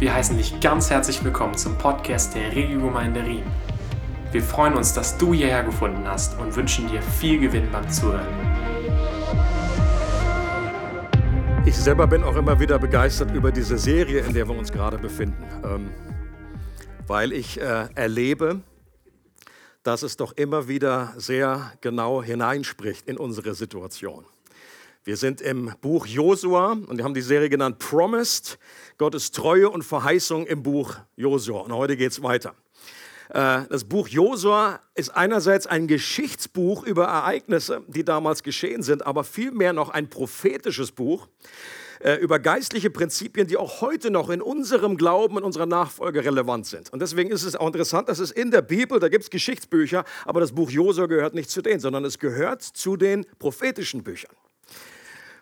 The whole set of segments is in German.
Wir heißen dich ganz herzlich willkommen zum Podcast der Regiogemeinde Riem. Wir freuen uns, dass du hierher gefunden hast und wünschen dir viel Gewinn beim Zuhören. Ich selber bin auch immer wieder begeistert über diese Serie, in der wir uns gerade befinden, ähm, weil ich äh, erlebe, dass es doch immer wieder sehr genau hineinspricht in unsere Situation. Wir sind im Buch Josua und wir haben die Serie genannt Promised, Gottes Treue und Verheißung im Buch Josua. Und heute geht es weiter. Äh, das Buch Josua ist einerseits ein Geschichtsbuch über Ereignisse, die damals geschehen sind, aber vielmehr noch ein prophetisches Buch äh, über geistliche Prinzipien, die auch heute noch in unserem Glauben, in unserer Nachfolge relevant sind. Und deswegen ist es auch interessant, dass es in der Bibel, da gibt es Geschichtsbücher, aber das Buch Josua gehört nicht zu denen, sondern es gehört zu den prophetischen Büchern.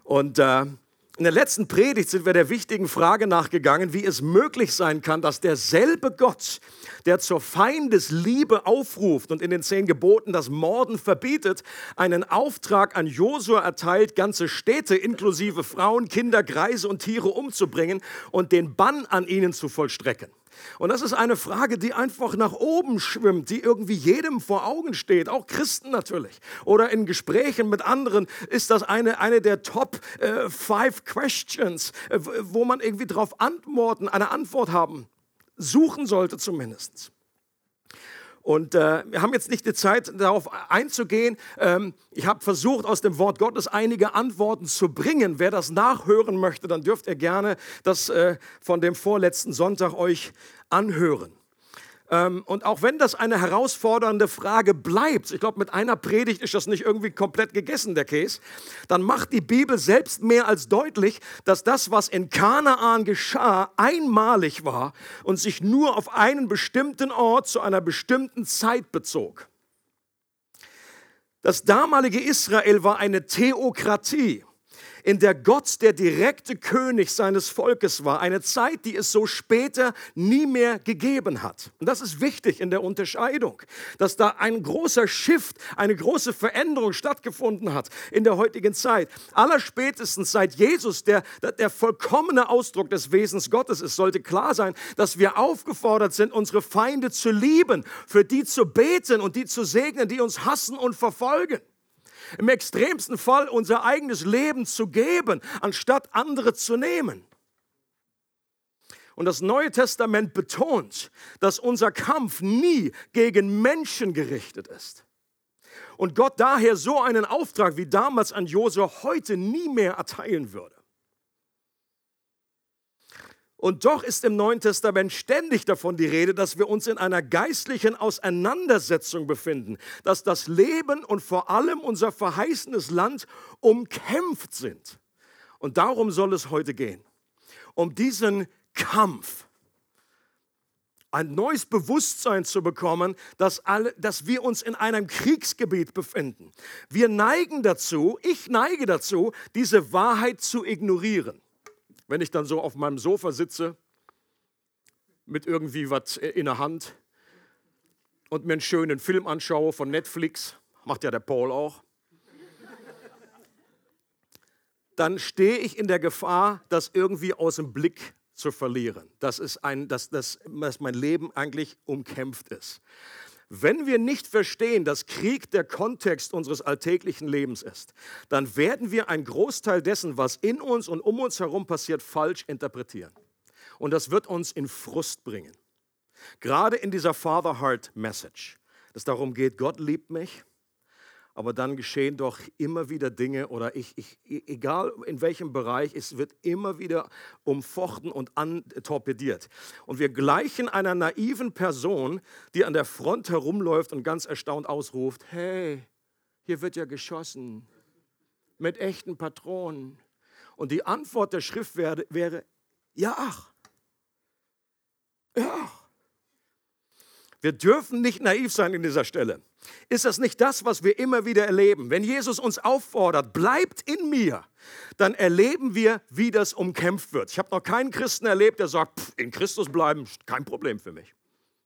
Und äh, in der letzten Predigt sind wir der wichtigen Frage nachgegangen, wie es möglich sein kann, dass derselbe Gott, der zur Feindesliebe aufruft und in den zehn Geboten das Morden verbietet, einen Auftrag an Josua erteilt, ganze Städte inklusive Frauen, Kinder, Greise und Tiere umzubringen und den Bann an ihnen zu vollstrecken. Und das ist eine Frage, die einfach nach oben schwimmt, die irgendwie jedem vor Augen steht, auch Christen natürlich. Oder in Gesprächen mit anderen ist das eine, eine der Top äh, Five Questions, äh, wo man irgendwie darauf antworten, eine Antwort haben, suchen sollte zumindest. Und äh, wir haben jetzt nicht die Zeit, darauf einzugehen. Ähm, ich habe versucht, aus dem Wort Gottes einige Antworten zu bringen. Wer das nachhören möchte, dann dürft ihr gerne das äh, von dem vorletzten Sonntag euch anhören. Ähm, und auch wenn das eine herausfordernde Frage bleibt, ich glaube, mit einer Predigt ist das nicht irgendwie komplett gegessen, der Käse, dann macht die Bibel selbst mehr als deutlich, dass das, was in Kanaan geschah, einmalig war und sich nur auf einen bestimmten Ort zu einer bestimmten Zeit bezog. Das damalige Israel war eine Theokratie in der Gott der direkte König seines Volkes war. Eine Zeit, die es so später nie mehr gegeben hat. Und das ist wichtig in der Unterscheidung, dass da ein großer Shift, eine große Veränderung stattgefunden hat in der heutigen Zeit. Allerspätestens seit Jesus der, der vollkommene Ausdruck des Wesens Gottes ist, sollte klar sein, dass wir aufgefordert sind, unsere Feinde zu lieben, für die zu beten und die zu segnen, die uns hassen und verfolgen im extremsten Fall unser eigenes Leben zu geben, anstatt andere zu nehmen. Und das Neue Testament betont, dass unser Kampf nie gegen Menschen gerichtet ist. Und Gott daher so einen Auftrag wie damals an Josua heute nie mehr erteilen würde. Und doch ist im Neuen Testament ständig davon die Rede, dass wir uns in einer geistlichen Auseinandersetzung befinden, dass das Leben und vor allem unser verheißenes Land umkämpft sind. Und darum soll es heute gehen. Um diesen Kampf. Ein neues Bewusstsein zu bekommen, dass, alle, dass wir uns in einem Kriegsgebiet befinden. Wir neigen dazu, ich neige dazu, diese Wahrheit zu ignorieren wenn ich dann so auf meinem Sofa sitze mit irgendwie was in der Hand und mir einen schönen Film anschaue von Netflix, macht ja der Paul auch, dann stehe ich in der Gefahr, das irgendwie aus dem Blick zu verlieren. Das ist ein, dass, dass, dass mein Leben eigentlich umkämpft ist. Wenn wir nicht verstehen, dass Krieg der Kontext unseres alltäglichen Lebens ist, dann werden wir einen Großteil dessen, was in uns und um uns herum passiert, falsch interpretieren. Und das wird uns in Frust bringen. Gerade in dieser Father Heart Message, dass darum geht, Gott liebt mich, aber dann geschehen doch immer wieder Dinge oder ich, ich, egal in welchem Bereich, es wird immer wieder umfochten und antorpediert. Und wir gleichen einer naiven Person, die an der Front herumläuft und ganz erstaunt ausruft, hey, hier wird ja geschossen mit echten Patronen. Und die Antwort der Schrift wäre, wäre ja, ach, ja, ach. Wir dürfen nicht naiv sein in dieser Stelle. Ist das nicht das, was wir immer wieder erleben? Wenn Jesus uns auffordert, bleibt in mir, dann erleben wir, wie das umkämpft wird. Ich habe noch keinen Christen erlebt, der sagt, in Christus bleiben, kein Problem für mich.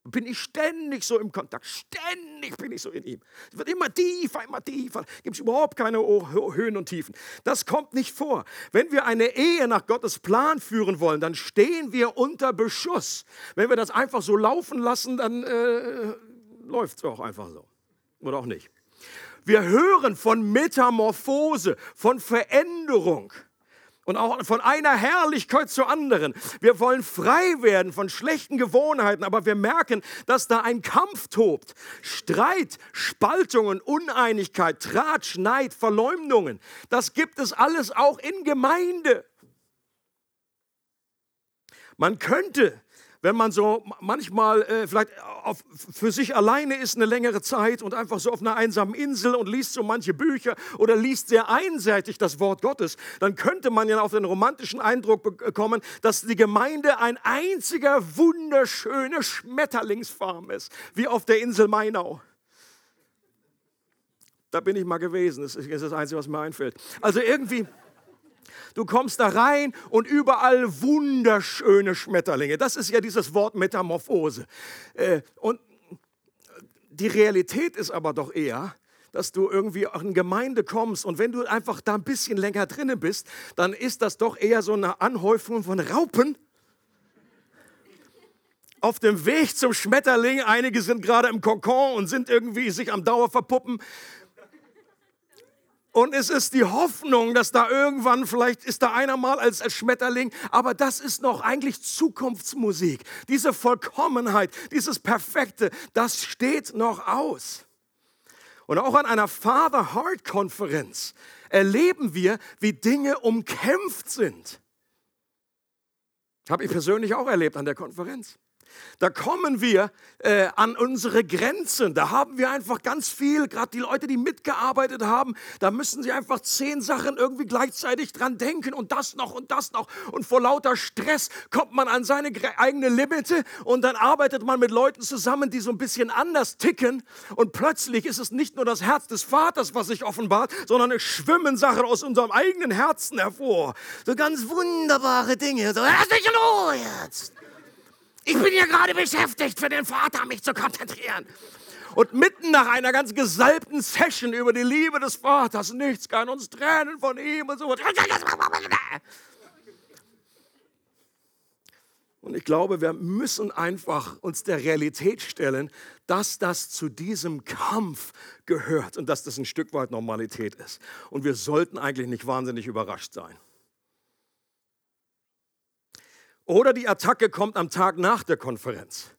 Bin ich ständig so im Kontakt, ständig bin ich so in ihm. Es wird immer tiefer, immer tiefer, gibt es überhaupt keine Höhen und Tiefen. Das kommt nicht vor. Wenn wir eine Ehe nach Gottes Plan führen wollen, dann stehen wir unter Beschuss. Wenn wir das einfach so laufen lassen, dann äh, läuft es auch einfach so. Oder auch nicht. Wir hören von Metamorphose, von Veränderung und auch von einer Herrlichkeit zur anderen. Wir wollen frei werden von schlechten Gewohnheiten, aber wir merken, dass da ein Kampf tobt. Streit, Spaltungen, Uneinigkeit, Tratsch, Neid, Verleumdungen. Das gibt es alles auch in Gemeinde. Man könnte wenn man so manchmal äh, vielleicht auf, für sich alleine ist eine längere Zeit und einfach so auf einer einsamen Insel und liest so manche Bücher oder liest sehr einseitig das Wort Gottes, dann könnte man ja auf den romantischen Eindruck bekommen, dass die Gemeinde ein einziger wunderschöner Schmetterlingsfarm ist, wie auf der Insel Mainau. Da bin ich mal gewesen, das ist das Einzige, was mir einfällt. Also irgendwie... Du kommst da rein und überall wunderschöne Schmetterlinge. Das ist ja dieses Wort Metamorphose. Äh, und die Realität ist aber doch eher, dass du irgendwie auch in Gemeinde kommst und wenn du einfach da ein bisschen länger drinnen bist, dann ist das doch eher so eine Anhäufung von Raupen auf dem Weg zum Schmetterling. Einige sind gerade im Kokon und sind irgendwie sich am Dauer verpuppen. Und es ist die Hoffnung, dass da irgendwann, vielleicht ist da einer mal als, Schmetterling, aber das ist noch eigentlich Zukunftsmusik. Diese Vollkommenheit, dieses Perfekte, das steht noch aus. Und auch an einer Father Heart Konferenz erleben wir, wie Dinge umkämpft sind. Habe ich persönlich auch erlebt an der Konferenz. Da kommen wir äh, an unsere Grenzen. Da haben wir einfach ganz viel, gerade die Leute, die mitgearbeitet haben, da müssen sie einfach zehn Sachen irgendwie gleichzeitig dran denken und das noch und das noch. Und vor lauter Stress kommt man an seine eigene Limite und dann arbeitet man mit Leuten zusammen, die so ein bisschen anders ticken. Und plötzlich ist es nicht nur das Herz des Vaters, was sich offenbart, sondern es schwimmen Sachen aus unserem eigenen Herzen hervor. So ganz wunderbare Dinge. So, lass dich los jetzt. Ich bin hier gerade beschäftigt, für den Vater mich zu konzentrieren. Und mitten nach einer ganz gesalbten Session über die Liebe des Vaters, nichts kann uns trennen von ihm und so. Und ich glaube, wir müssen einfach uns der Realität stellen, dass das zu diesem Kampf gehört und dass das ein Stück weit Normalität ist. Und wir sollten eigentlich nicht wahnsinnig überrascht sein. Oder die Attacke kommt am Tag nach der Konferenz.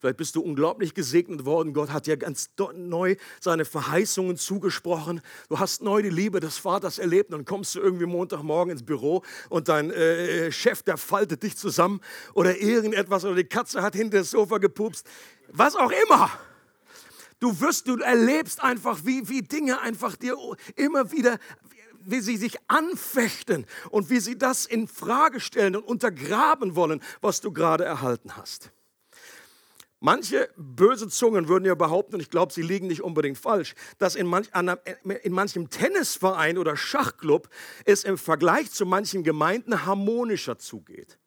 Vielleicht bist du unglaublich gesegnet worden. Gott hat dir ganz neu seine Verheißungen zugesprochen. Du hast neu die Liebe des Vaters erlebt. Und dann kommst du irgendwie Montagmorgen ins Büro und dein äh, Chef, der faltet dich zusammen oder irgendetwas oder die Katze hat hinter das Sofa gepupst. Was auch immer. Du wirst, du erlebst einfach, wie, wie Dinge einfach dir immer wieder wie sie sich anfechten und wie sie das in Frage stellen und untergraben wollen, was du gerade erhalten hast. Manche böse Zungen würden ja behaupten, und ich glaube, sie liegen nicht unbedingt falsch, dass in, manch, in manchem Tennisverein oder Schachclub es im Vergleich zu manchen Gemeinden harmonischer zugeht.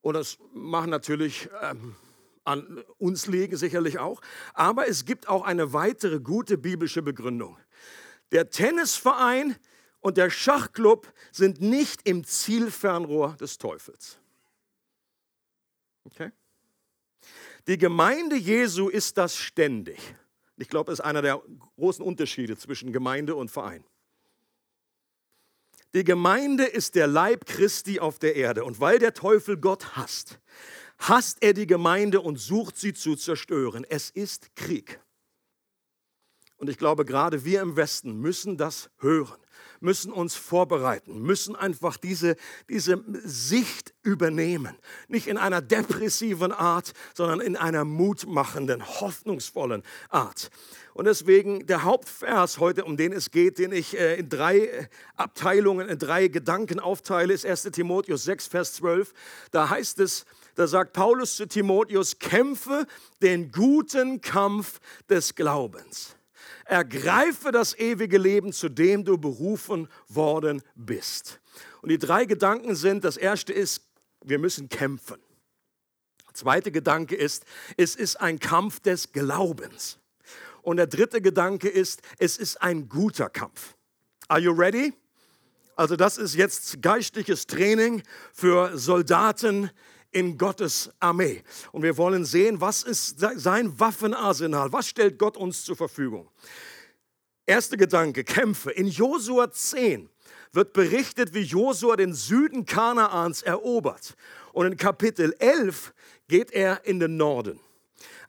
Und das machen natürlich ähm, an uns liegen sicherlich auch. Aber es gibt auch eine weitere gute biblische Begründung. Der Tennisverein und der Schachclub sind nicht im Zielfernrohr des Teufels. Okay? Die Gemeinde Jesu ist das ständig. Ich glaube, das ist einer der großen Unterschiede zwischen Gemeinde und Verein. Die Gemeinde ist der Leib Christi auf der Erde. Und weil der Teufel Gott hasst, hasst er die Gemeinde und sucht sie zu zerstören. Es ist Krieg. Und ich glaube, gerade wir im Westen müssen das hören, müssen uns vorbereiten, müssen einfach diese, diese Sicht übernehmen. Nicht in einer depressiven Art, sondern in einer mutmachenden, hoffnungsvollen Art. Und deswegen der Hauptvers heute, um den es geht, den ich äh, in drei äh, Abteilungen, in drei Gedanken aufteile, ist 1 Timotheus 6, Vers 12. Da heißt es, da sagt Paulus zu Timotheus, kämpfe den guten Kampf des Glaubens. Ergreife das ewige Leben, zu dem du berufen worden bist. Und die drei Gedanken sind, das erste ist, wir müssen kämpfen. Zweiter Gedanke ist, es ist ein Kampf des Glaubens. Und der dritte Gedanke ist, es ist ein guter Kampf. Are you ready? Also das ist jetzt geistliches Training für Soldaten in Gottes Armee. Und wir wollen sehen, was ist sein Waffenarsenal? Was stellt Gott uns zur Verfügung? Erster Gedanke, Kämpfe. In Josua 10 wird berichtet, wie Josua den Süden Kanaans erobert. Und in Kapitel 11 geht er in den Norden.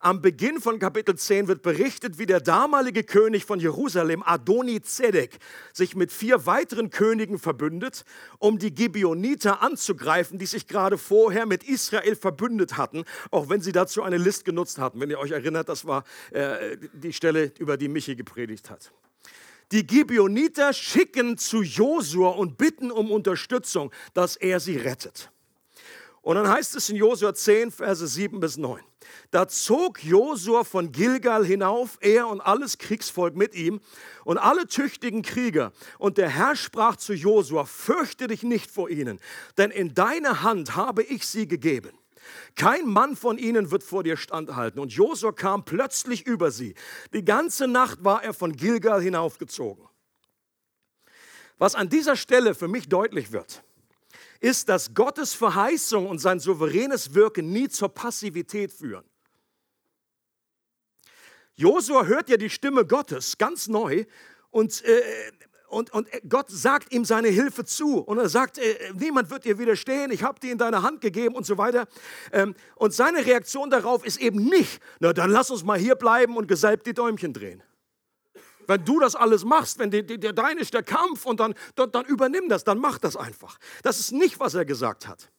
Am Beginn von Kapitel 10 wird berichtet, wie der damalige König von Jerusalem, Adoni Zedek, sich mit vier weiteren Königen verbündet, um die Gibeoniter anzugreifen, die sich gerade vorher mit Israel verbündet hatten, auch wenn sie dazu eine List genutzt hatten. Wenn ihr euch erinnert, das war äh, die Stelle, über die Michi gepredigt hat. Die Gibeoniter schicken zu Josua und bitten um Unterstützung, dass er sie rettet. Und dann heißt es in Josua 10, Verse 7 bis 9. Da zog Josua von Gilgal hinauf, er und alles Kriegsvolk mit ihm und alle tüchtigen Krieger. Und der Herr sprach zu Josua, fürchte dich nicht vor ihnen, denn in deine Hand habe ich sie gegeben. Kein Mann von ihnen wird vor dir standhalten. Und Josua kam plötzlich über sie. Die ganze Nacht war er von Gilgal hinaufgezogen. Was an dieser Stelle für mich deutlich wird, ist, dass Gottes Verheißung und sein souveränes Wirken nie zur Passivität führen. Josua hört ja die Stimme Gottes ganz neu und, äh, und, und Gott sagt ihm seine Hilfe zu. Und er sagt, äh, niemand wird dir widerstehen, ich habe die in deine Hand gegeben und so weiter. Ähm, und seine Reaktion darauf ist eben nicht, na dann lass uns mal hier bleiben und gesalbt die Däumchen drehen wenn du das alles machst, wenn die, dein ist der Kampf und dann, dann, dann, übernimm das, dann mach das einfach. Das ist nicht, was er gesagt hat.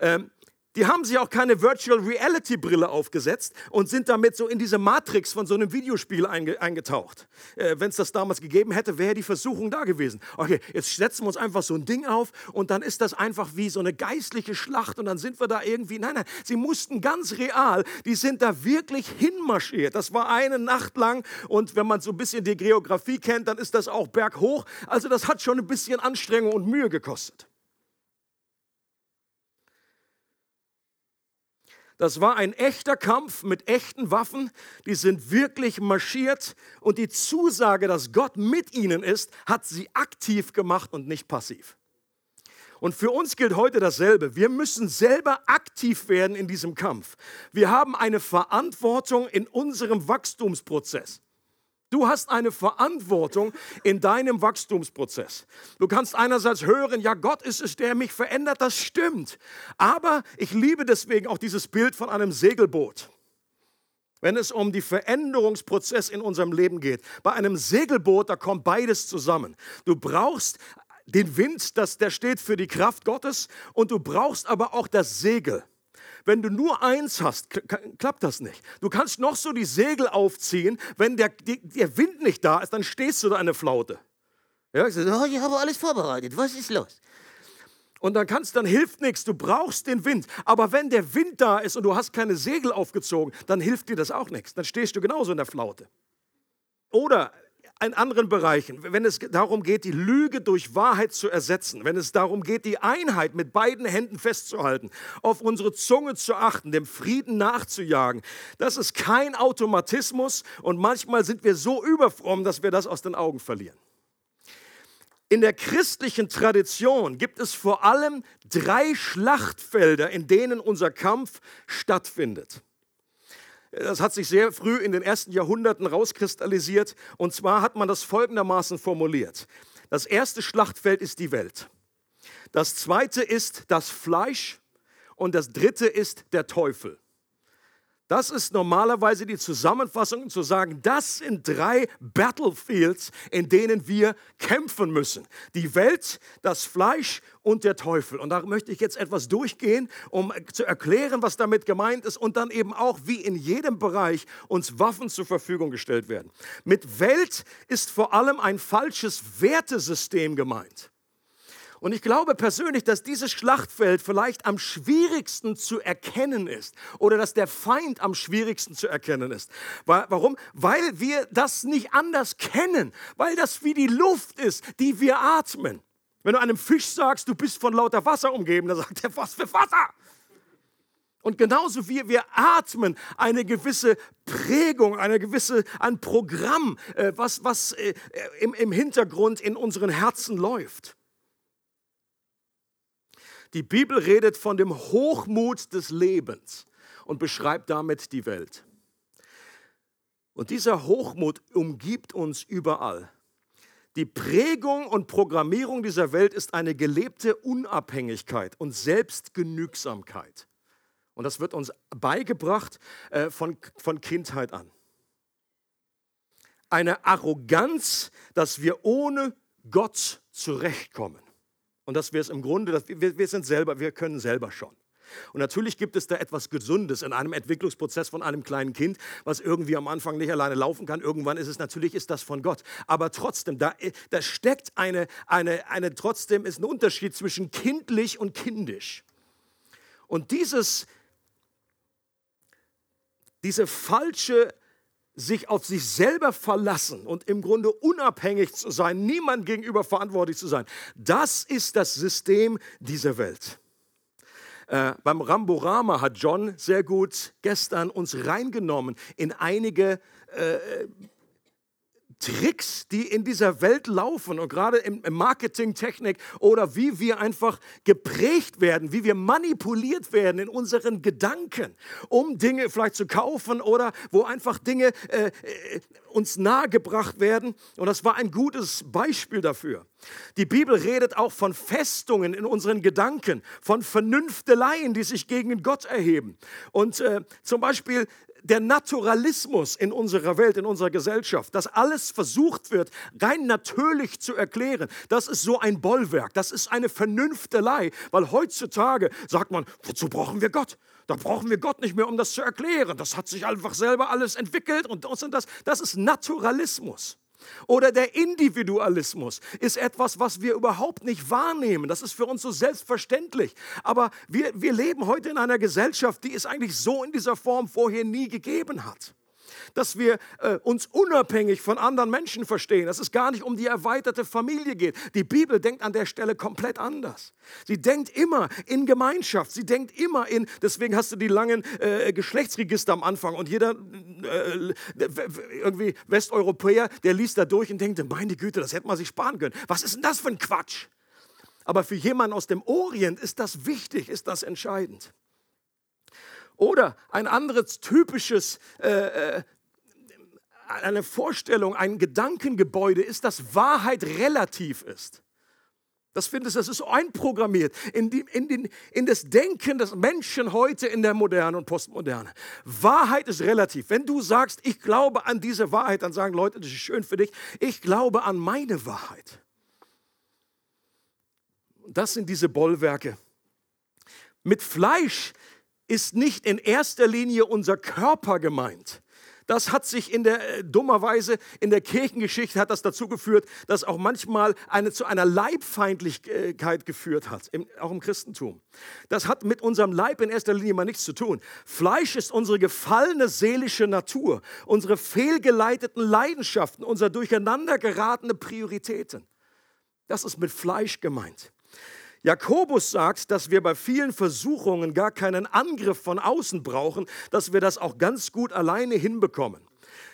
Ähm, die haben sich auch keine Virtual Reality Brille aufgesetzt und sind damit so in diese Matrix von so einem Videospiel einge eingetaucht. Äh, Wenn es das damals gegeben hätte, wäre die Versuchung da gewesen. Okay, jetzt setzen wir uns einfach so ein Ding auf und dann ist das einfach wie so eine geistliche Schlacht und dann sind wir da irgendwie. Nein, nein, sie mussten ganz real, die sind da wirklich hinmarschiert. Das war eine Nacht lang und wenn man so ein bisschen die Geografie kennt, dann ist das auch berghoch. Also das hat schon ein bisschen Anstrengung und Mühe gekostet. Das war ein echter Kampf mit echten Waffen. Die sind wirklich marschiert und die Zusage, dass Gott mit ihnen ist, hat sie aktiv gemacht und nicht passiv. Und für uns gilt heute dasselbe. Wir müssen selber aktiv werden in diesem Kampf. Wir haben eine Verantwortung in unserem Wachstumsprozess. Du hast eine Verantwortung in deinem Wachstumsprozess. Du kannst einerseits hören, ja, Gott ist es, der mich verändert, das stimmt. Aber ich liebe deswegen auch dieses Bild von einem Segelboot. Wenn es um die Veränderungsprozess in unserem Leben geht. Bei einem Segelboot, da kommt beides zusammen. Du brauchst den Wind, das, der steht für die Kraft Gottes, und du brauchst aber auch das Segel. Wenn du nur eins hast, klappt das nicht. Du kannst noch so die Segel aufziehen, wenn der, der Wind nicht da ist, dann stehst du da eine Flaute. Ja, ich, sage, oh, ich habe alles vorbereitet, was ist los? Und dann kannst, dann hilft nichts, du brauchst den Wind. Aber wenn der Wind da ist und du hast keine Segel aufgezogen, dann hilft dir das auch nichts. Dann stehst du genauso in der Flaute. Oder in anderen Bereichen, wenn es darum geht, die Lüge durch Wahrheit zu ersetzen, wenn es darum geht, die Einheit mit beiden Händen festzuhalten, auf unsere Zunge zu achten, dem Frieden nachzujagen, das ist kein Automatismus und manchmal sind wir so überfromm, dass wir das aus den Augen verlieren. In der christlichen Tradition gibt es vor allem drei Schlachtfelder, in denen unser Kampf stattfindet. Das hat sich sehr früh in den ersten Jahrhunderten rauskristallisiert. Und zwar hat man das folgendermaßen formuliert. Das erste Schlachtfeld ist die Welt. Das zweite ist das Fleisch. Und das dritte ist der Teufel. Das ist normalerweise die Zusammenfassung, zu sagen, das sind drei Battlefields, in denen wir kämpfen müssen. Die Welt, das Fleisch und der Teufel. Und da möchte ich jetzt etwas durchgehen, um zu erklären, was damit gemeint ist und dann eben auch, wie in jedem Bereich uns Waffen zur Verfügung gestellt werden. Mit Welt ist vor allem ein falsches Wertesystem gemeint. Und ich glaube persönlich, dass dieses Schlachtfeld vielleicht am schwierigsten zu erkennen ist oder dass der Feind am schwierigsten zu erkennen ist. Warum? Weil wir das nicht anders kennen, weil das wie die Luft ist, die wir atmen. Wenn du einem Fisch sagst, du bist von lauter Wasser umgeben, dann sagt er, was für Wasser? Und genauso wie wir atmen, eine gewisse Prägung, eine gewisse, ein Programm, äh, was, was äh, im, im Hintergrund in unseren Herzen läuft. Die Bibel redet von dem Hochmut des Lebens und beschreibt damit die Welt. Und dieser Hochmut umgibt uns überall. Die Prägung und Programmierung dieser Welt ist eine gelebte Unabhängigkeit und Selbstgenügsamkeit. Und das wird uns beigebracht äh, von, von Kindheit an. Eine Arroganz, dass wir ohne Gott zurechtkommen. Und dass wir es im Grunde, dass wir, wir sind selber, wir können selber schon. Und natürlich gibt es da etwas Gesundes in einem Entwicklungsprozess von einem kleinen Kind, was irgendwie am Anfang nicht alleine laufen kann. Irgendwann ist es natürlich ist das von Gott. Aber trotzdem, da, da steckt eine, eine, eine, trotzdem ist ein Unterschied zwischen kindlich und kindisch. Und dieses, diese falsche sich auf sich selber verlassen und im Grunde unabhängig zu sein, niemand gegenüber verantwortlich zu sein, das ist das System dieser Welt. Äh, beim Ramborama hat John sehr gut gestern uns reingenommen in einige äh, Tricks, die in dieser Welt laufen und gerade im Marketingtechnik oder wie wir einfach geprägt werden, wie wir manipuliert werden in unseren Gedanken, um Dinge vielleicht zu kaufen oder wo einfach Dinge äh, äh, uns nahegebracht werden. Und das war ein gutes Beispiel dafür. Die Bibel redet auch von Festungen in unseren Gedanken, von Vernünfteleien, die sich gegen Gott erheben. Und äh, zum Beispiel der Naturalismus in unserer Welt, in unserer Gesellschaft, dass alles versucht wird, rein natürlich zu erklären, das ist so ein Bollwerk, das ist eine Vernünftelei, weil heutzutage sagt man, wozu brauchen wir Gott? Da brauchen wir Gott nicht mehr, um das zu erklären. Das hat sich einfach selber alles entwickelt und das und das. Das ist Naturalismus. Oder der Individualismus ist etwas, was wir überhaupt nicht wahrnehmen. Das ist für uns so selbstverständlich. Aber wir, wir leben heute in einer Gesellschaft, die es eigentlich so in dieser Form vorher nie gegeben hat dass wir äh, uns unabhängig von anderen Menschen verstehen, dass es gar nicht um die erweiterte Familie geht. Die Bibel denkt an der Stelle komplett anders. Sie denkt immer in Gemeinschaft, sie denkt immer in, deswegen hast du die langen äh, Geschlechtsregister am Anfang und jeder äh, irgendwie Westeuropäer, der liest da durch und denkt, meine Güte, das hätte man sich sparen können. Was ist denn das für ein Quatsch? Aber für jemanden aus dem Orient ist das wichtig, ist das entscheidend. Oder ein anderes typisches äh, äh eine Vorstellung, ein Gedankengebäude ist, dass Wahrheit relativ ist. Das findest das ist einprogrammiert in, die, in, den, in das Denken des Menschen heute in der Moderne und Postmoderne. Wahrheit ist relativ. Wenn du sagst, ich glaube an diese Wahrheit, dann sagen Leute, das ist schön für dich, ich glaube an meine Wahrheit. Das sind diese Bollwerke. Mit Fleisch ist nicht in erster Linie unser Körper gemeint. Das hat sich in der äh, dummerweise in der Kirchengeschichte hat das dazu geführt, dass auch manchmal eine zu einer Leibfeindlichkeit geführt hat, im, auch im Christentum. Das hat mit unserem Leib in erster Linie mal nichts zu tun. Fleisch ist unsere gefallene seelische Natur, unsere fehlgeleiteten Leidenschaften, unser durcheinander geratene Prioritäten. Das ist mit Fleisch gemeint. Jakobus sagt, dass wir bei vielen Versuchungen gar keinen Angriff von außen brauchen, dass wir das auch ganz gut alleine hinbekommen.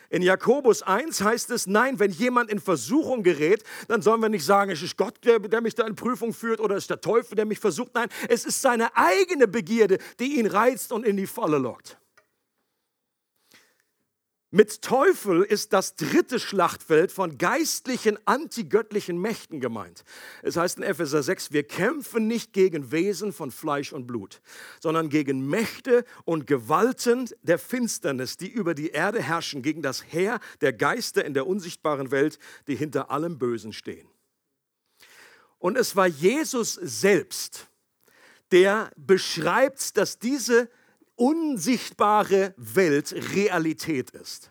In Jakobus 1 heißt es, nein, wenn jemand in Versuchung gerät, dann sollen wir nicht sagen, es ist Gott, der, der mich da in Prüfung führt oder es ist der Teufel, der mich versucht. Nein, es ist seine eigene Begierde, die ihn reizt und in die Falle lockt. Mit Teufel ist das dritte Schlachtfeld von geistlichen, antigöttlichen Mächten gemeint. Es heißt in Epheser 6, wir kämpfen nicht gegen Wesen von Fleisch und Blut, sondern gegen Mächte und Gewalten der Finsternis, die über die Erde herrschen, gegen das Heer der Geister in der unsichtbaren Welt, die hinter allem Bösen stehen. Und es war Jesus selbst, der beschreibt, dass diese unsichtbare Welt Realität ist.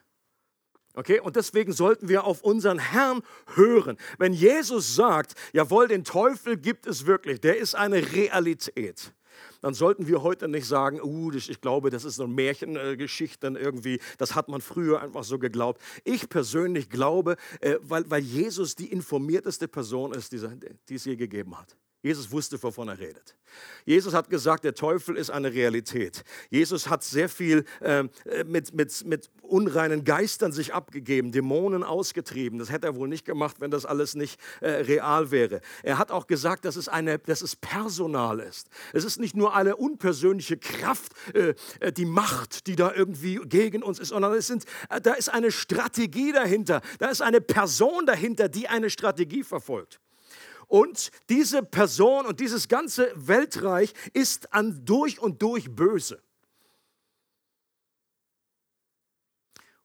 Okay, und deswegen sollten wir auf unseren Herrn hören. Wenn Jesus sagt, jawohl, den Teufel gibt es wirklich, der ist eine Realität, dann sollten wir heute nicht sagen, uh, ich glaube, das ist so eine Märchengeschichte irgendwie, das hat man früher einfach so geglaubt. Ich persönlich glaube, äh, weil, weil Jesus die informierteste Person ist, die es je gegeben hat. Jesus wusste, wovon er redet. Jesus hat gesagt, der Teufel ist eine Realität. Jesus hat sehr viel ähm, äh, mit, mit, mit unreinen Geistern sich abgegeben, Dämonen ausgetrieben. Das hätte er wohl nicht gemacht, wenn das alles nicht äh, real wäre. Er hat auch gesagt, dass es, eine, dass es personal ist. Es ist nicht nur eine unpersönliche Kraft, äh, äh die Macht, die da irgendwie gegen uns ist, sondern es sind, äh, da ist eine Strategie dahinter. Da ist eine Person dahinter, die eine Strategie verfolgt. Und diese Person und dieses ganze Weltreich ist an durch und durch böse.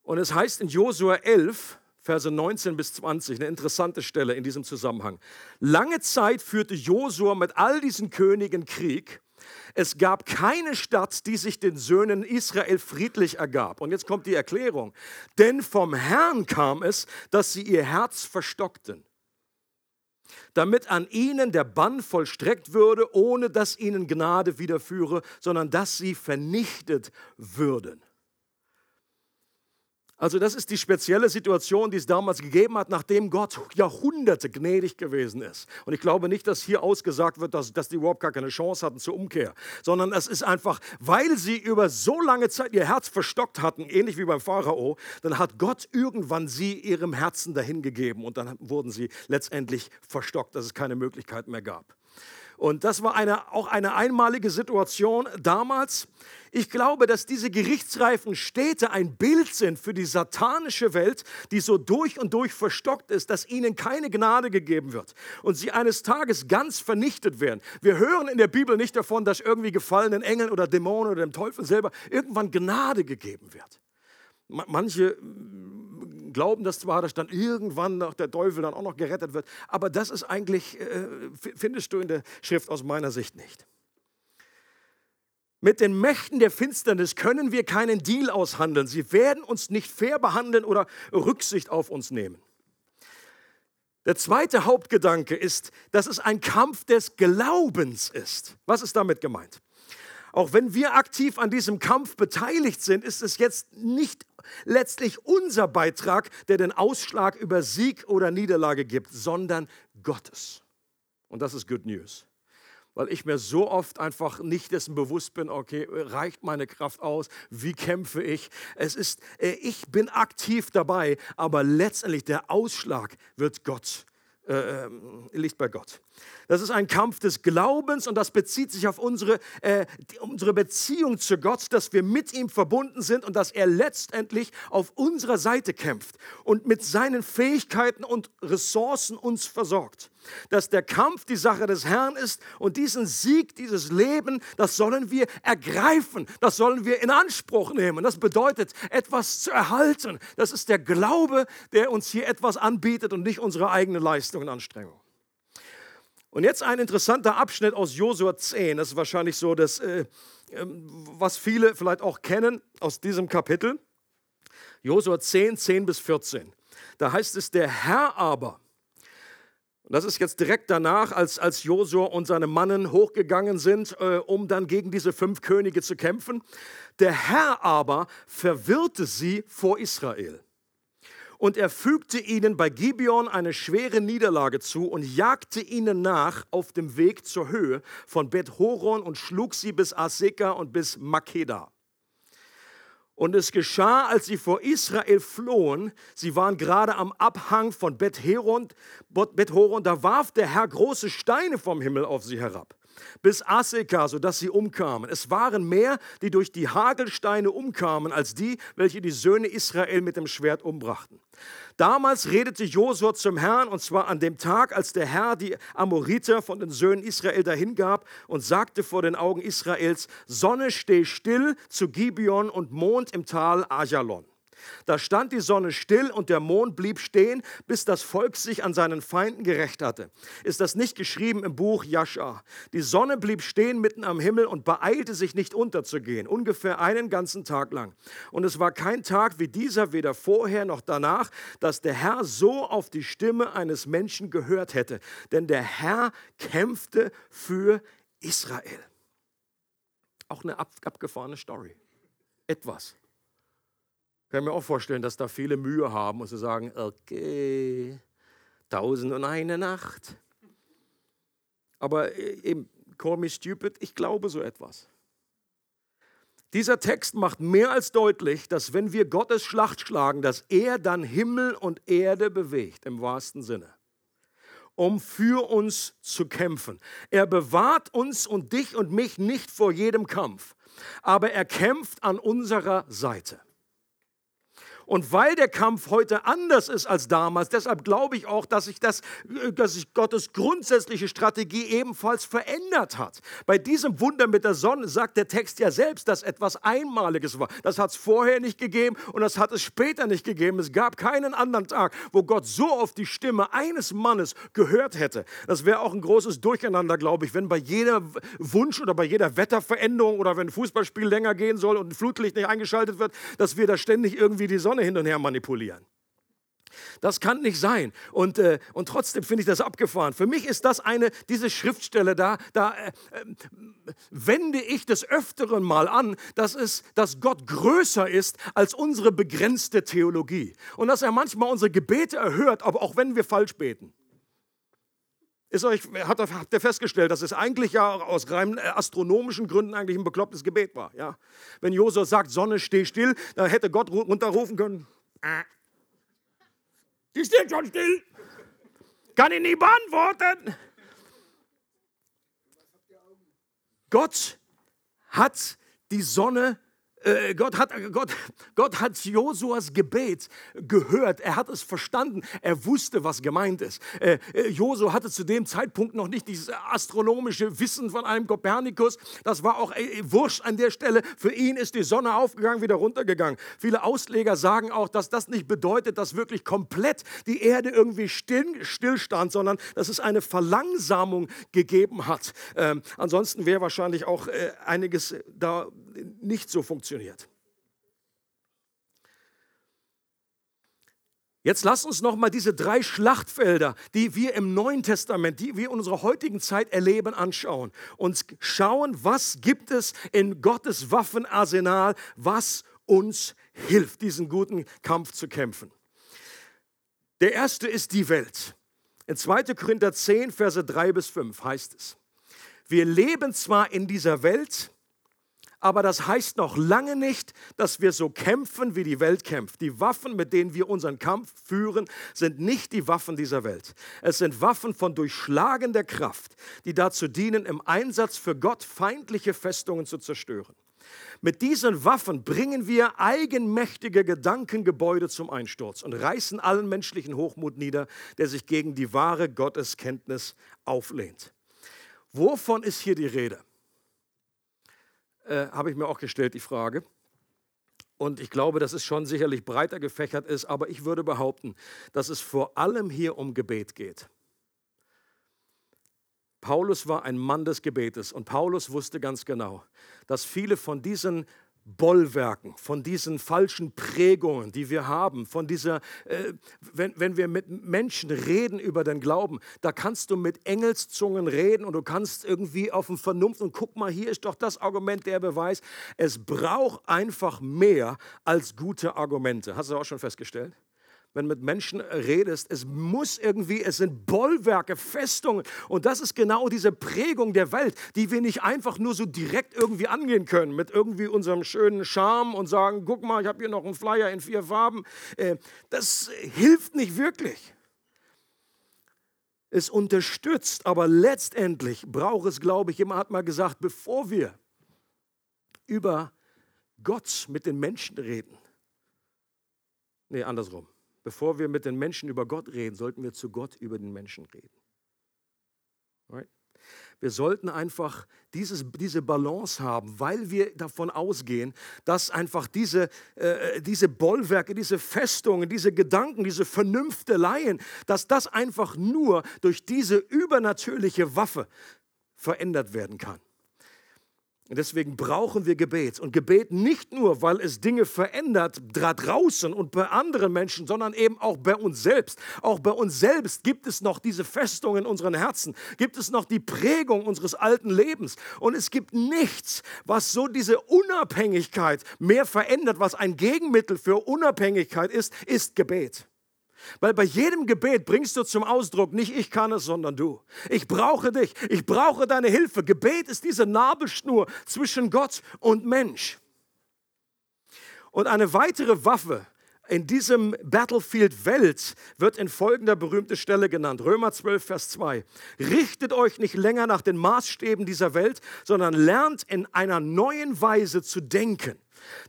Und es heißt in Josua 11, Verse 19 bis 20, eine interessante Stelle in diesem Zusammenhang. Lange Zeit führte Josua mit all diesen Königen Krieg. Es gab keine Stadt, die sich den Söhnen Israel friedlich ergab. Und jetzt kommt die Erklärung. Denn vom Herrn kam es, dass sie ihr Herz verstockten damit an ihnen der Bann vollstreckt würde, ohne dass ihnen Gnade widerführe, sondern dass sie vernichtet würden. Also das ist die spezielle Situation, die es damals gegeben hat, nachdem Gott Jahrhunderte gnädig gewesen ist. Und ich glaube nicht, dass hier ausgesagt wird, dass, dass die überhaupt gar keine Chance hatten zur Umkehr, sondern es ist einfach, weil sie über so lange Zeit ihr Herz verstockt hatten, ähnlich wie beim Pharao, dann hat Gott irgendwann sie ihrem Herzen dahingegeben und dann wurden sie letztendlich verstockt, dass es keine Möglichkeit mehr gab. Und das war eine, auch eine einmalige Situation damals. Ich glaube, dass diese gerichtsreifen Städte ein Bild sind für die satanische Welt, die so durch und durch verstockt ist, dass ihnen keine Gnade gegeben wird und sie eines Tages ganz vernichtet werden. Wir hören in der Bibel nicht davon, dass irgendwie gefallenen Engeln oder Dämonen oder dem Teufel selber irgendwann Gnade gegeben wird. Manche glauben das zwar, dass dann irgendwann noch der Teufel dann auch noch gerettet wird, aber das ist eigentlich, äh, findest du in der Schrift aus meiner Sicht nicht. Mit den Mächten der Finsternis können wir keinen Deal aushandeln. Sie werden uns nicht fair behandeln oder Rücksicht auf uns nehmen. Der zweite Hauptgedanke ist, dass es ein Kampf des Glaubens ist. Was ist damit gemeint? Auch wenn wir aktiv an diesem Kampf beteiligt sind, ist es jetzt nicht letztlich unser Beitrag, der den Ausschlag über Sieg oder Niederlage gibt, sondern Gottes. Und das ist Good News. Weil ich mir so oft einfach nicht dessen bewusst bin, okay, reicht meine Kraft aus? Wie kämpfe ich? Es ist, äh, ich bin aktiv dabei, aber letztendlich der Ausschlag wird Gott, äh, liegt bei Gott. Das ist ein Kampf des Glaubens und das bezieht sich auf unsere, äh, die, unsere Beziehung zu Gott, dass wir mit ihm verbunden sind und dass er letztendlich auf unserer Seite kämpft und mit seinen Fähigkeiten und Ressourcen uns versorgt. Dass der Kampf die Sache des Herrn ist und diesen Sieg, dieses Leben, das sollen wir ergreifen, das sollen wir in Anspruch nehmen. Das bedeutet, etwas zu erhalten. Das ist der Glaube, der uns hier etwas anbietet und nicht unsere eigene Leistung und Anstrengung. Und jetzt ein interessanter Abschnitt aus Josua 10. Das ist wahrscheinlich so das, äh, ähm, was viele vielleicht auch kennen aus diesem Kapitel. Josua 10, 10 bis 14. Da heißt es, der Herr aber, und das ist jetzt direkt danach, als, als Josua und seine Mannen hochgegangen sind, äh, um dann gegen diese fünf Könige zu kämpfen. Der Herr aber verwirrte sie vor Israel. Und er fügte ihnen bei Gibeon eine schwere Niederlage zu und jagte ihnen nach auf dem Weg zur Höhe von Bet Horon und schlug sie bis Aseka und bis Makeda. Und es geschah, als sie vor Israel flohen, sie waren gerade am Abhang von Bet Horon, Bet Horon, da warf der Herr große Steine vom Himmel auf sie herab bis Aseka, sodass sie umkamen. Es waren mehr, die durch die Hagelsteine umkamen, als die, welche die Söhne Israel mit dem Schwert umbrachten. Damals redete Josua zum Herrn, und zwar an dem Tag, als der Herr die Amoriter von den Söhnen Israel dahingab und sagte vor den Augen Israels, Sonne steh still zu Gibeon und Mond im Tal Ajalon. Da stand die Sonne still und der Mond blieb stehen, bis das Volk sich an seinen Feinden gerecht hatte. Ist das nicht geschrieben im Buch Jascha? Die Sonne blieb stehen mitten am Himmel und beeilte sich nicht unterzugehen, ungefähr einen ganzen Tag lang. Und es war kein Tag wie dieser, weder vorher noch danach, dass der Herr so auf die Stimme eines Menschen gehört hätte. Denn der Herr kämpfte für Israel. Auch eine abgefahrene Story. Etwas kann mir auch vorstellen, dass da viele Mühe haben und sie sagen, okay, tausend und eine Nacht. Aber äh, eben, call me stupid, ich glaube so etwas. Dieser Text macht mehr als deutlich, dass wenn wir Gottes Schlacht schlagen, dass er dann Himmel und Erde bewegt, im wahrsten Sinne, um für uns zu kämpfen. Er bewahrt uns und dich und mich nicht vor jedem Kampf, aber er kämpft an unserer Seite. Und weil der Kampf heute anders ist als damals, deshalb glaube ich auch, dass sich, das, äh, dass sich Gottes grundsätzliche Strategie ebenfalls verändert hat. Bei diesem Wunder mit der Sonne sagt der Text ja selbst, dass etwas Einmaliges war. Das hat es vorher nicht gegeben und das hat es später nicht gegeben. Es gab keinen anderen Tag, wo Gott so auf die Stimme eines Mannes gehört hätte. Das wäre auch ein großes Durcheinander, glaube ich, wenn bei jeder Wunsch oder bei jeder Wetterveränderung oder wenn ein Fußballspiel länger gehen soll und ein Flutlicht nicht eingeschaltet wird, dass wir da ständig irgendwie die Sonne Sonne hin und her manipulieren. Das kann nicht sein. Und, äh, und trotzdem finde ich das abgefahren. Für mich ist das eine, diese Schriftstelle da, da äh, äh, wende ich des Öfteren mal an, dass, es, dass Gott größer ist als unsere begrenzte Theologie. Und dass er manchmal unsere Gebete erhört, aber auch wenn wir falsch beten. Ist euch, hat, habt ihr festgestellt, dass es eigentlich ja aus rein äh, astronomischen Gründen eigentlich ein beklopptes Gebet war. Ja? Wenn Josua sagt, Sonne, steh still, dann hätte Gott runterrufen können, die steht schon still. Kann ich nie beantworten. Gott hat die Sonne äh, Gott hat, Gott, Gott hat Josuas Gebet gehört, er hat es verstanden, er wusste, was gemeint ist. Äh, äh, Josua hatte zu dem Zeitpunkt noch nicht dieses astronomische Wissen von einem Kopernikus, das war auch wurscht an der Stelle. Für ihn ist die Sonne aufgegangen, wieder runtergegangen. Viele Ausleger sagen auch, dass das nicht bedeutet, dass wirklich komplett die Erde irgendwie still, stillstand, sondern dass es eine Verlangsamung gegeben hat. Ähm, ansonsten wäre wahrscheinlich auch äh, einiges da nicht so funktioniert. Jetzt lass uns noch mal diese drei Schlachtfelder, die wir im Neuen Testament, die wir in unserer heutigen Zeit erleben, anschauen und schauen, was gibt es in Gottes Waffenarsenal, was uns hilft, diesen guten Kampf zu kämpfen. Der erste ist die Welt. In 2. Korinther 10, Verse 3 bis 5 heißt es, wir leben zwar in dieser Welt, aber das heißt noch lange nicht, dass wir so kämpfen, wie die Welt kämpft. Die Waffen, mit denen wir unseren Kampf führen, sind nicht die Waffen dieser Welt. Es sind Waffen von durchschlagender Kraft, die dazu dienen, im Einsatz für Gott feindliche Festungen zu zerstören. Mit diesen Waffen bringen wir eigenmächtige Gedankengebäude zum Einsturz und reißen allen menschlichen Hochmut nieder, der sich gegen die wahre Gotteskenntnis auflehnt. Wovon ist hier die Rede? Äh, habe ich mir auch gestellt, die Frage. Und ich glaube, dass es schon sicherlich breiter gefächert ist, aber ich würde behaupten, dass es vor allem hier um Gebet geht. Paulus war ein Mann des Gebetes und Paulus wusste ganz genau, dass viele von diesen Bollwerken, von diesen falschen Prägungen, die wir haben, von dieser, äh, wenn, wenn wir mit Menschen reden über den Glauben, da kannst du mit Engelszungen reden und du kannst irgendwie auf den Vernunft und guck mal, hier ist doch das Argument, der Beweis. Es braucht einfach mehr als gute Argumente. Hast du auch schon festgestellt? Wenn du mit Menschen redest, es muss irgendwie, es sind Bollwerke, Festungen. Und das ist genau diese Prägung der Welt, die wir nicht einfach nur so direkt irgendwie angehen können, mit irgendwie unserem schönen Charme und sagen, guck mal, ich habe hier noch einen Flyer in vier Farben. Äh, das hilft nicht wirklich. Es unterstützt, aber letztendlich braucht es, glaube ich, jemand hat mal gesagt, bevor wir über Gott mit den Menschen reden, nee, andersrum bevor wir mit den Menschen über Gott reden, sollten wir zu Gott über den Menschen reden. Right? Wir sollten einfach dieses, diese Balance haben, weil wir davon ausgehen, dass einfach diese, äh, diese Bollwerke, diese Festungen, diese Gedanken, diese Vernünfteleien, dass das einfach nur durch diese übernatürliche Waffe verändert werden kann. Deswegen brauchen wir Gebet. Und Gebet nicht nur, weil es Dinge verändert da draußen und bei anderen Menschen, sondern eben auch bei uns selbst. Auch bei uns selbst gibt es noch diese Festung in unseren Herzen, gibt es noch die Prägung unseres alten Lebens. Und es gibt nichts, was so diese Unabhängigkeit mehr verändert, was ein Gegenmittel für Unabhängigkeit ist, ist Gebet. Weil bei jedem Gebet bringst du zum Ausdruck, nicht ich kann es, sondern du. Ich brauche dich, ich brauche deine Hilfe. Gebet ist diese Nabelschnur zwischen Gott und Mensch. Und eine weitere Waffe in diesem Battlefield Welt wird in folgender berühmte Stelle genannt. Römer 12, Vers 2. Richtet euch nicht länger nach den Maßstäben dieser Welt, sondern lernt in einer neuen Weise zu denken,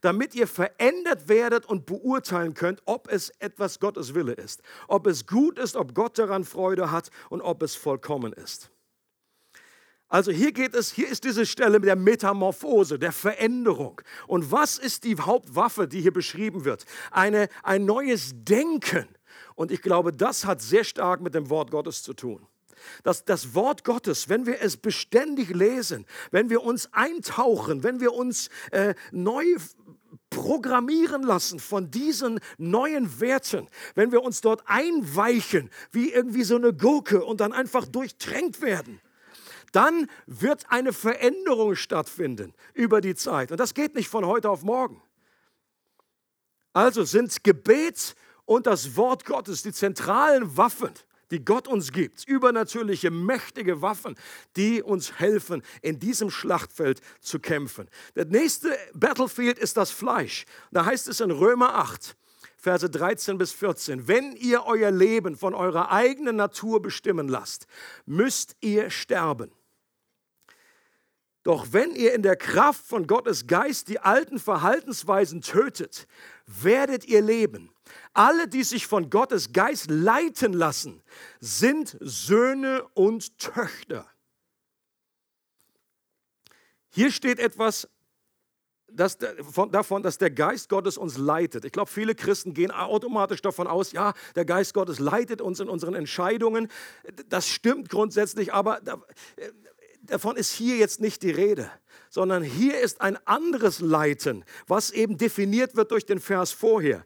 damit ihr verändert werdet und beurteilen könnt, ob es etwas Gottes Wille ist, ob es gut ist, ob Gott daran Freude hat und ob es vollkommen ist. Also hier geht es, hier ist diese Stelle der Metamorphose, der Veränderung. Und was ist die Hauptwaffe, die hier beschrieben wird? Eine, ein neues Denken. Und ich glaube, das hat sehr stark mit dem Wort Gottes zu tun. Das, das Wort Gottes, wenn wir es beständig lesen, wenn wir uns eintauchen, wenn wir uns äh, neu programmieren lassen von diesen neuen Werten, wenn wir uns dort einweichen, wie irgendwie so eine Gurke und dann einfach durchtränkt werden, dann wird eine Veränderung stattfinden über die Zeit. Und das geht nicht von heute auf morgen. Also sind Gebet und das Wort Gottes die zentralen Waffen, die Gott uns gibt, übernatürliche, mächtige Waffen, die uns helfen, in diesem Schlachtfeld zu kämpfen. Der nächste Battlefield ist das Fleisch. Da heißt es in Römer 8, Verse 13 bis 14, wenn ihr euer Leben von eurer eigenen Natur bestimmen lasst, müsst ihr sterben. Doch wenn ihr in der Kraft von Gottes Geist die alten Verhaltensweisen tötet, werdet ihr leben. Alle, die sich von Gottes Geist leiten lassen, sind Söhne und Töchter. Hier steht etwas dass von, davon, dass der Geist Gottes uns leitet. Ich glaube, viele Christen gehen automatisch davon aus, ja, der Geist Gottes leitet uns in unseren Entscheidungen. Das stimmt grundsätzlich, aber davon ist hier jetzt nicht die Rede, sondern hier ist ein anderes Leiten, was eben definiert wird durch den Vers vorher.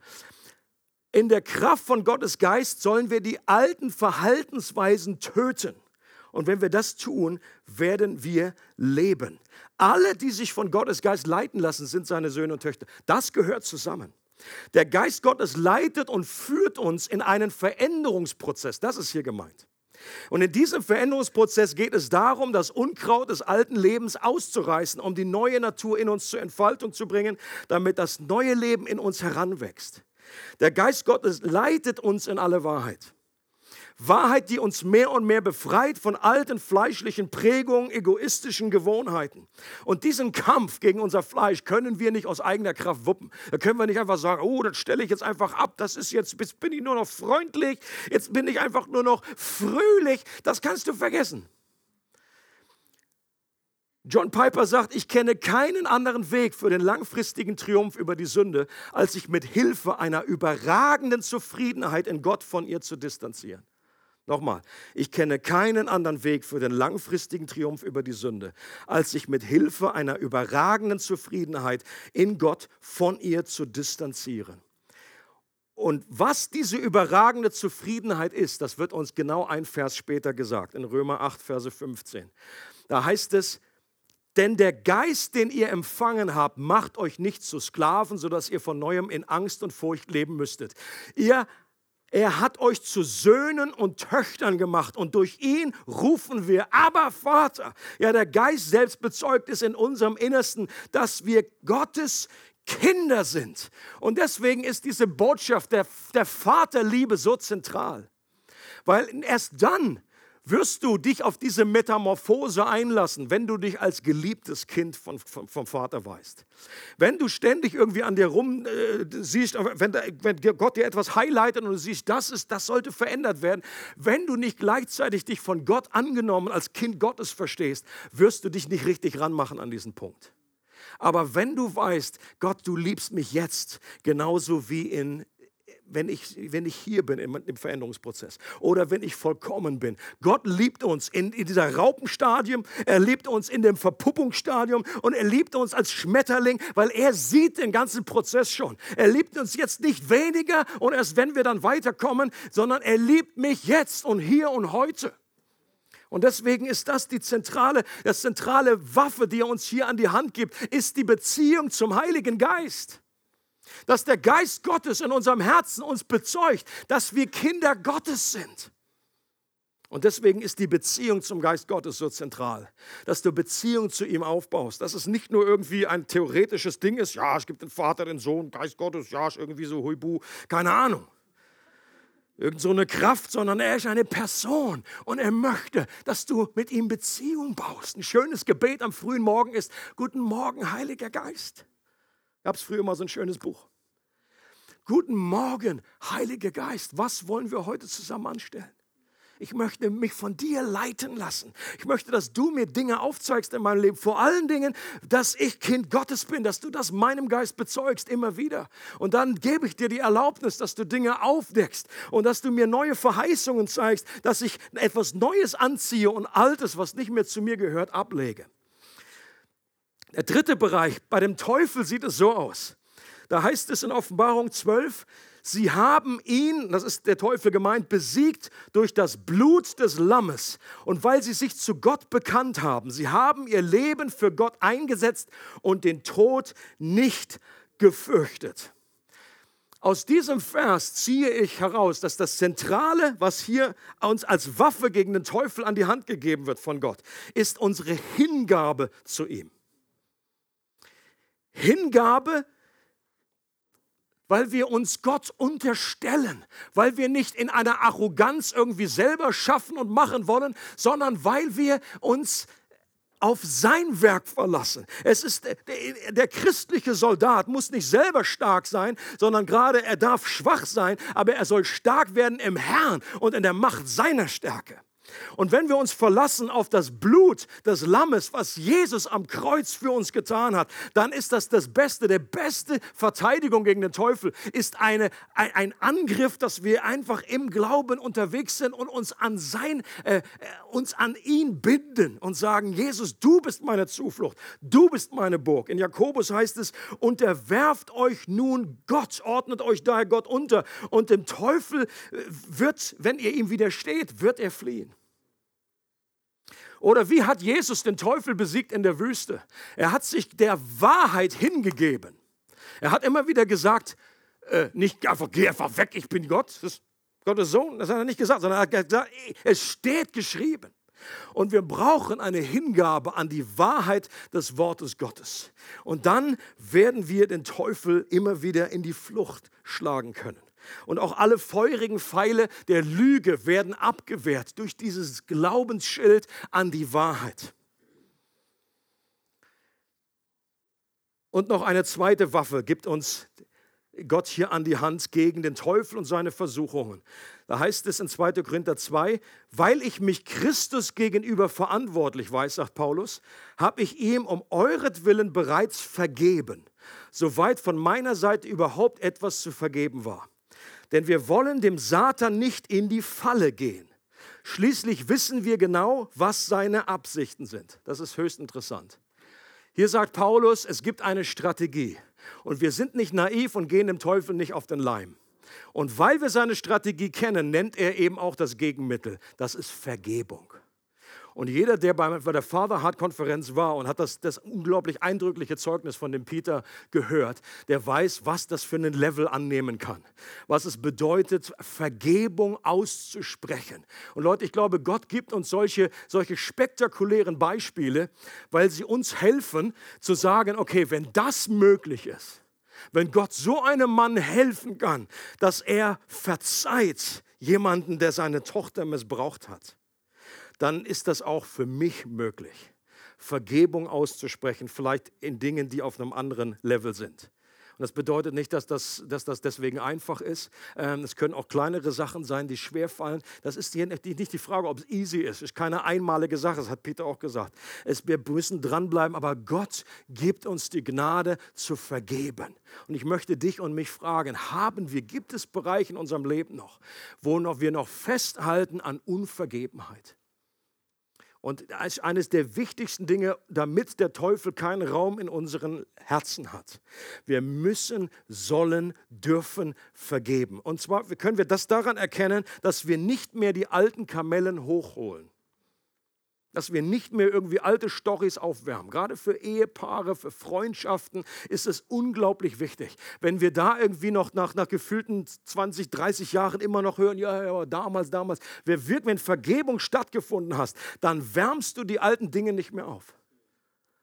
In der Kraft von Gottes Geist sollen wir die alten Verhaltensweisen töten. Und wenn wir das tun, werden wir leben. Alle, die sich von Gottes Geist leiten lassen, sind seine Söhne und Töchter. Das gehört zusammen. Der Geist Gottes leitet und führt uns in einen Veränderungsprozess. Das ist hier gemeint. Und in diesem Veränderungsprozess geht es darum, das Unkraut des alten Lebens auszureißen, um die neue Natur in uns zur Entfaltung zu bringen, damit das neue Leben in uns heranwächst. Der Geist Gottes leitet uns in alle Wahrheit. Wahrheit, die uns mehr und mehr befreit von alten fleischlichen Prägungen, egoistischen Gewohnheiten. Und diesen Kampf gegen unser Fleisch können wir nicht aus eigener Kraft wuppen. Da können wir nicht einfach sagen, oh, das stelle ich jetzt einfach ab, das ist jetzt, jetzt bin ich nur noch freundlich, jetzt bin ich einfach nur noch fröhlich. Das kannst du vergessen. John Piper sagt, ich kenne keinen anderen Weg für den langfristigen Triumph über die Sünde, als sich mit Hilfe einer überragenden Zufriedenheit in Gott von ihr zu distanzieren. Nochmal, ich kenne keinen anderen Weg für den langfristigen Triumph über die Sünde, als sich mit Hilfe einer überragenden Zufriedenheit in Gott von ihr zu distanzieren. Und was diese überragende Zufriedenheit ist, das wird uns genau ein Vers später gesagt, in Römer 8, Verse 15. Da heißt es, denn der Geist, den ihr empfangen habt, macht euch nicht zu Sklaven, sodass ihr von neuem in Angst und Furcht leben müsstet. Ihr er hat euch zu Söhnen und Töchtern gemacht und durch ihn rufen wir, aber Vater. Ja, der Geist selbst bezeugt es in unserem Innersten, dass wir Gottes Kinder sind. Und deswegen ist diese Botschaft der, der Vaterliebe so zentral. Weil erst dann wirst du dich auf diese Metamorphose einlassen, wenn du dich als geliebtes Kind von, von, vom Vater weißt. Wenn du ständig irgendwie an dir rum äh, siehst, wenn, wenn Gott dir etwas highlightet und du siehst, das, ist, das sollte verändert werden, wenn du nicht gleichzeitig dich von Gott angenommen als Kind Gottes verstehst, wirst du dich nicht richtig ranmachen an diesen Punkt. Aber wenn du weißt, Gott, du liebst mich jetzt, genauso wie in wenn ich, wenn ich hier bin im, im Veränderungsprozess oder wenn ich vollkommen bin. Gott liebt uns in, in dieser Raupenstadium, er liebt uns in dem Verpuppungsstadium und er liebt uns als Schmetterling, weil er sieht den ganzen Prozess schon. Er liebt uns jetzt nicht weniger und erst wenn wir dann weiterkommen, sondern er liebt mich jetzt und hier und heute. Und deswegen ist das die zentrale, das zentrale Waffe, die er uns hier an die Hand gibt, ist die Beziehung zum Heiligen Geist. Dass der Geist Gottes in unserem Herzen uns bezeugt, dass wir Kinder Gottes sind. Und deswegen ist die Beziehung zum Geist Gottes so zentral, dass du Beziehung zu ihm aufbaust, dass es nicht nur irgendwie ein theoretisches Ding ist, ja, es gibt den Vater, den Sohn, Geist Gottes, ja, ist irgendwie so huibu, keine Ahnung. Irgend so eine Kraft, sondern er ist eine Person und er möchte, dass du mit ihm Beziehung baust. Ein schönes Gebet am frühen Morgen ist, guten Morgen, Heiliger Geist. Gab es früher mal so ein schönes Buch. Guten Morgen, Heiliger Geist, was wollen wir heute zusammen anstellen? Ich möchte mich von dir leiten lassen. Ich möchte, dass du mir Dinge aufzeigst in meinem Leben. Vor allen Dingen, dass ich Kind Gottes bin, dass du das meinem Geist bezeugst immer wieder. Und dann gebe ich dir die Erlaubnis, dass du Dinge aufdeckst und dass du mir neue Verheißungen zeigst, dass ich etwas Neues anziehe und Altes, was nicht mehr zu mir gehört, ablege. Der dritte Bereich, bei dem Teufel sieht es so aus. Da heißt es in Offenbarung 12, Sie haben ihn, das ist der Teufel gemeint, besiegt durch das Blut des Lammes. Und weil sie sich zu Gott bekannt haben, sie haben ihr Leben für Gott eingesetzt und den Tod nicht gefürchtet. Aus diesem Vers ziehe ich heraus, dass das Zentrale, was hier uns als Waffe gegen den Teufel an die Hand gegeben wird von Gott, ist unsere Hingabe zu ihm. Hingabe weil wir uns Gott unterstellen, weil wir nicht in einer Arroganz irgendwie selber schaffen und machen wollen, sondern weil wir uns auf sein Werk verlassen. Es ist der, der, christliche Soldat muss nicht selber stark sein, sondern gerade er darf schwach sein, aber er soll stark werden im Herrn und in der Macht seiner Stärke. Und wenn wir uns verlassen auf das Blut des Lammes, was Jesus am Kreuz für uns getan hat, dann ist das das Beste. Der beste Verteidigung gegen den Teufel ist eine, ein, Angriff, dass wir einfach im Glauben unterwegs sind und uns an, sein, äh, äh, uns an ihn binden und sagen, Jesus, du bist meine Zuflucht, du bist meine Burg. In Jakobus heißt es, unterwerft euch nun Gott, ordnet euch daher Gott unter und dem Teufel äh, wird, wenn ihr ihm widersteht, wird er fliehen. Oder wie hat Jesus den Teufel besiegt in der Wüste? Er hat sich der Wahrheit hingegeben. Er hat immer wieder gesagt, äh, nicht einfach, geh einfach weg, ich bin Gott, das ist Gottes Sohn. Das hat er nicht gesagt, sondern er hat gesagt, es steht geschrieben. Und wir brauchen eine Hingabe an die Wahrheit des Wortes Gottes. Und dann werden wir den Teufel immer wieder in die Flucht schlagen können. Und auch alle feurigen Pfeile der Lüge werden abgewehrt durch dieses Glaubensschild an die Wahrheit. Und noch eine zweite Waffe gibt uns Gott hier an die Hand gegen den Teufel und seine Versuchungen. Da heißt es in 2. Korinther 2, weil ich mich Christus gegenüber verantwortlich weiß, sagt Paulus, habe ich ihm um euretwillen bereits vergeben, soweit von meiner Seite überhaupt etwas zu vergeben war. Denn wir wollen dem Satan nicht in die Falle gehen. Schließlich wissen wir genau, was seine Absichten sind. Das ist höchst interessant. Hier sagt Paulus, es gibt eine Strategie. Und wir sind nicht naiv und gehen dem Teufel nicht auf den Leim. Und weil wir seine Strategie kennen, nennt er eben auch das Gegenmittel. Das ist Vergebung. Und jeder, der bei der Father Heart Konferenz war und hat das, das unglaublich eindrückliche Zeugnis von dem Peter gehört, der weiß, was das für einen Level annehmen kann. Was es bedeutet, Vergebung auszusprechen. Und Leute, ich glaube, Gott gibt uns solche, solche spektakulären Beispiele, weil sie uns helfen zu sagen, okay, wenn das möglich ist, wenn Gott so einem Mann helfen kann, dass er verzeiht jemanden, der seine Tochter missbraucht hat, dann ist das auch für mich möglich, Vergebung auszusprechen, vielleicht in Dingen, die auf einem anderen Level sind. Und das bedeutet nicht, dass das, dass das deswegen einfach ist. Ähm, es können auch kleinere Sachen sein, die schwer fallen. Das ist nicht die Frage, ob es easy ist. Es ist keine einmalige Sache, das hat Peter auch gesagt. Es, wir müssen dranbleiben, aber Gott gibt uns die Gnade zu vergeben. Und ich möchte dich und mich fragen, haben wir, gibt es Bereiche in unserem Leben noch, wo wir noch festhalten an Unvergebenheit? Und das ist eines der wichtigsten Dinge, damit der Teufel keinen Raum in unseren Herzen hat. Wir müssen, sollen, dürfen vergeben. Und zwar können wir das daran erkennen, dass wir nicht mehr die alten Kamellen hochholen. Dass wir nicht mehr irgendwie alte Storys aufwärmen. Gerade für Ehepaare, für Freundschaften ist es unglaublich wichtig. Wenn wir da irgendwie noch nach, nach gefühlten 20, 30 Jahren immer noch hören, ja, ja, damals, damals, wenn Vergebung stattgefunden hast, dann wärmst du die alten Dinge nicht mehr auf.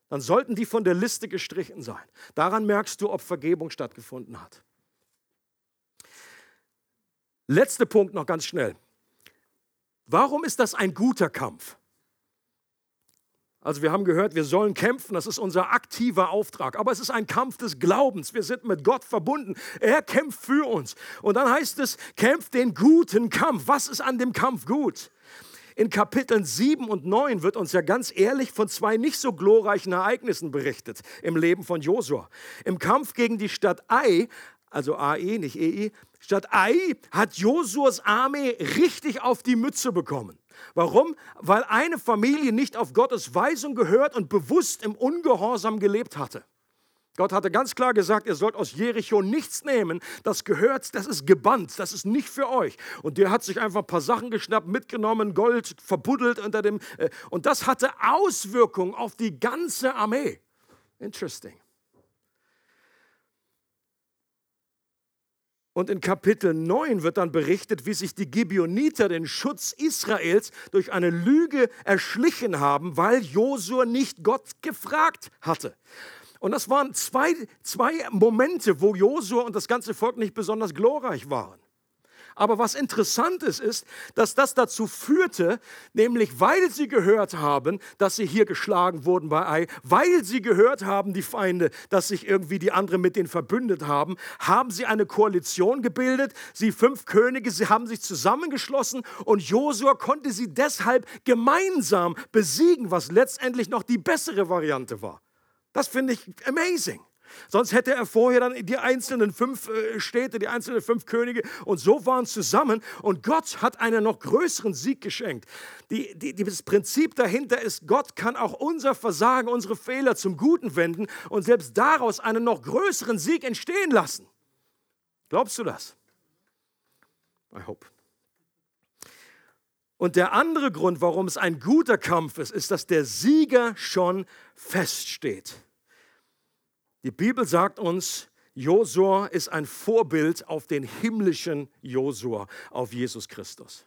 Dann sollten die von der Liste gestrichen sein. Daran merkst du, ob Vergebung stattgefunden hat. Letzter Punkt noch ganz schnell. Warum ist das ein guter Kampf? Also wir haben gehört, wir sollen kämpfen, das ist unser aktiver Auftrag, aber es ist ein Kampf des Glaubens. Wir sind mit Gott verbunden. Er kämpft für uns. Und dann heißt es, kämpft den guten Kampf. Was ist an dem Kampf gut? In Kapiteln 7 und 9 wird uns ja ganz ehrlich von zwei nicht so glorreichen Ereignissen berichtet im Leben von Josua. Im Kampf gegen die Stadt Ai, also Ai, nicht Ei, Stadt Ai hat Josuas Armee richtig auf die Mütze bekommen. Warum? Weil eine Familie nicht auf Gottes Weisung gehört und bewusst im Ungehorsam gelebt hatte. Gott hatte ganz klar gesagt, ihr sollt aus Jericho nichts nehmen. Das gehört, das ist gebannt, das ist nicht für euch. Und der hat sich einfach ein paar Sachen geschnappt, mitgenommen, Gold verbuddelt unter dem. Äh, und das hatte Auswirkungen auf die ganze Armee. Interesting. Und in Kapitel 9 wird dann berichtet, wie sich die Gibeoniter den Schutz Israels durch eine Lüge erschlichen haben, weil Josua nicht Gott gefragt hatte. Und das waren zwei, zwei Momente, wo Josua und das ganze Volk nicht besonders glorreich waren. Aber was interessant ist, ist, dass das dazu führte, nämlich weil sie gehört haben, dass sie hier geschlagen wurden bei Ai, weil sie gehört haben, die Feinde, dass sich irgendwie die anderen mit denen verbündet haben, haben sie eine Koalition gebildet. Sie fünf Könige, sie haben sich zusammengeschlossen und Josua konnte sie deshalb gemeinsam besiegen, was letztendlich noch die bessere Variante war. Das finde ich amazing. Sonst hätte er vorher dann die einzelnen fünf äh, Städte, die einzelnen fünf Könige und so waren zusammen. Und Gott hat einen noch größeren Sieg geschenkt. Die, die, das Prinzip dahinter ist, Gott kann auch unser Versagen, unsere Fehler zum Guten wenden und selbst daraus einen noch größeren Sieg entstehen lassen. Glaubst du das? I hope. Und der andere Grund, warum es ein guter Kampf ist, ist, dass der Sieger schon feststeht. Die Bibel sagt uns, Josua ist ein Vorbild auf den himmlischen Josua, auf Jesus Christus.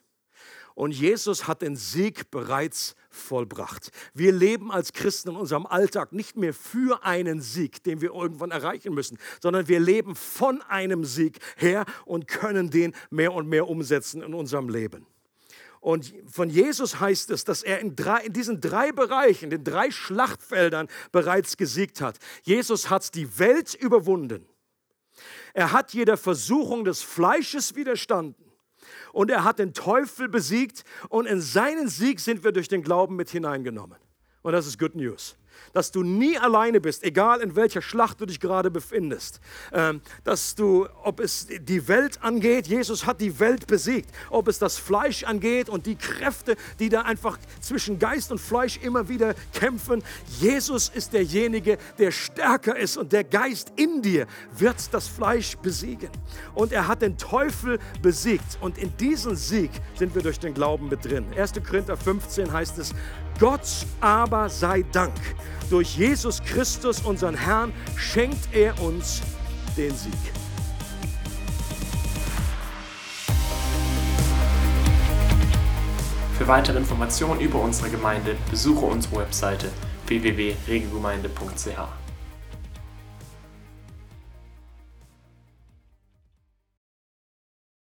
Und Jesus hat den Sieg bereits vollbracht. Wir leben als Christen in unserem Alltag nicht mehr für einen Sieg, den wir irgendwann erreichen müssen, sondern wir leben von einem Sieg her und können den mehr und mehr umsetzen in unserem Leben. Und von Jesus heißt es, dass er in, drei, in diesen drei Bereichen, den drei Schlachtfeldern bereits gesiegt hat. Jesus hat die Welt überwunden. Er hat jeder Versuchung des Fleisches widerstanden. Und er hat den Teufel besiegt. Und in seinen Sieg sind wir durch den Glauben mit hineingenommen. Und das ist Good News dass du nie alleine bist, egal in welcher Schlacht du dich gerade befindest. Ähm, dass du, ob es die Welt angeht, Jesus hat die Welt besiegt, ob es das Fleisch angeht und die Kräfte, die da einfach zwischen Geist und Fleisch immer wieder kämpfen. Jesus ist derjenige, der stärker ist und der Geist in dir wird das Fleisch besiegen. Und er hat den Teufel besiegt und in diesen Sieg sind wir durch den Glauben mit drin. 1. Korinther 15 heißt es, Gott aber sei Dank. Durch Jesus Christus, unseren Herrn, schenkt er uns den Sieg. Für weitere Informationen über unsere Gemeinde besuche unsere Webseite www.regelgemeinde.ch.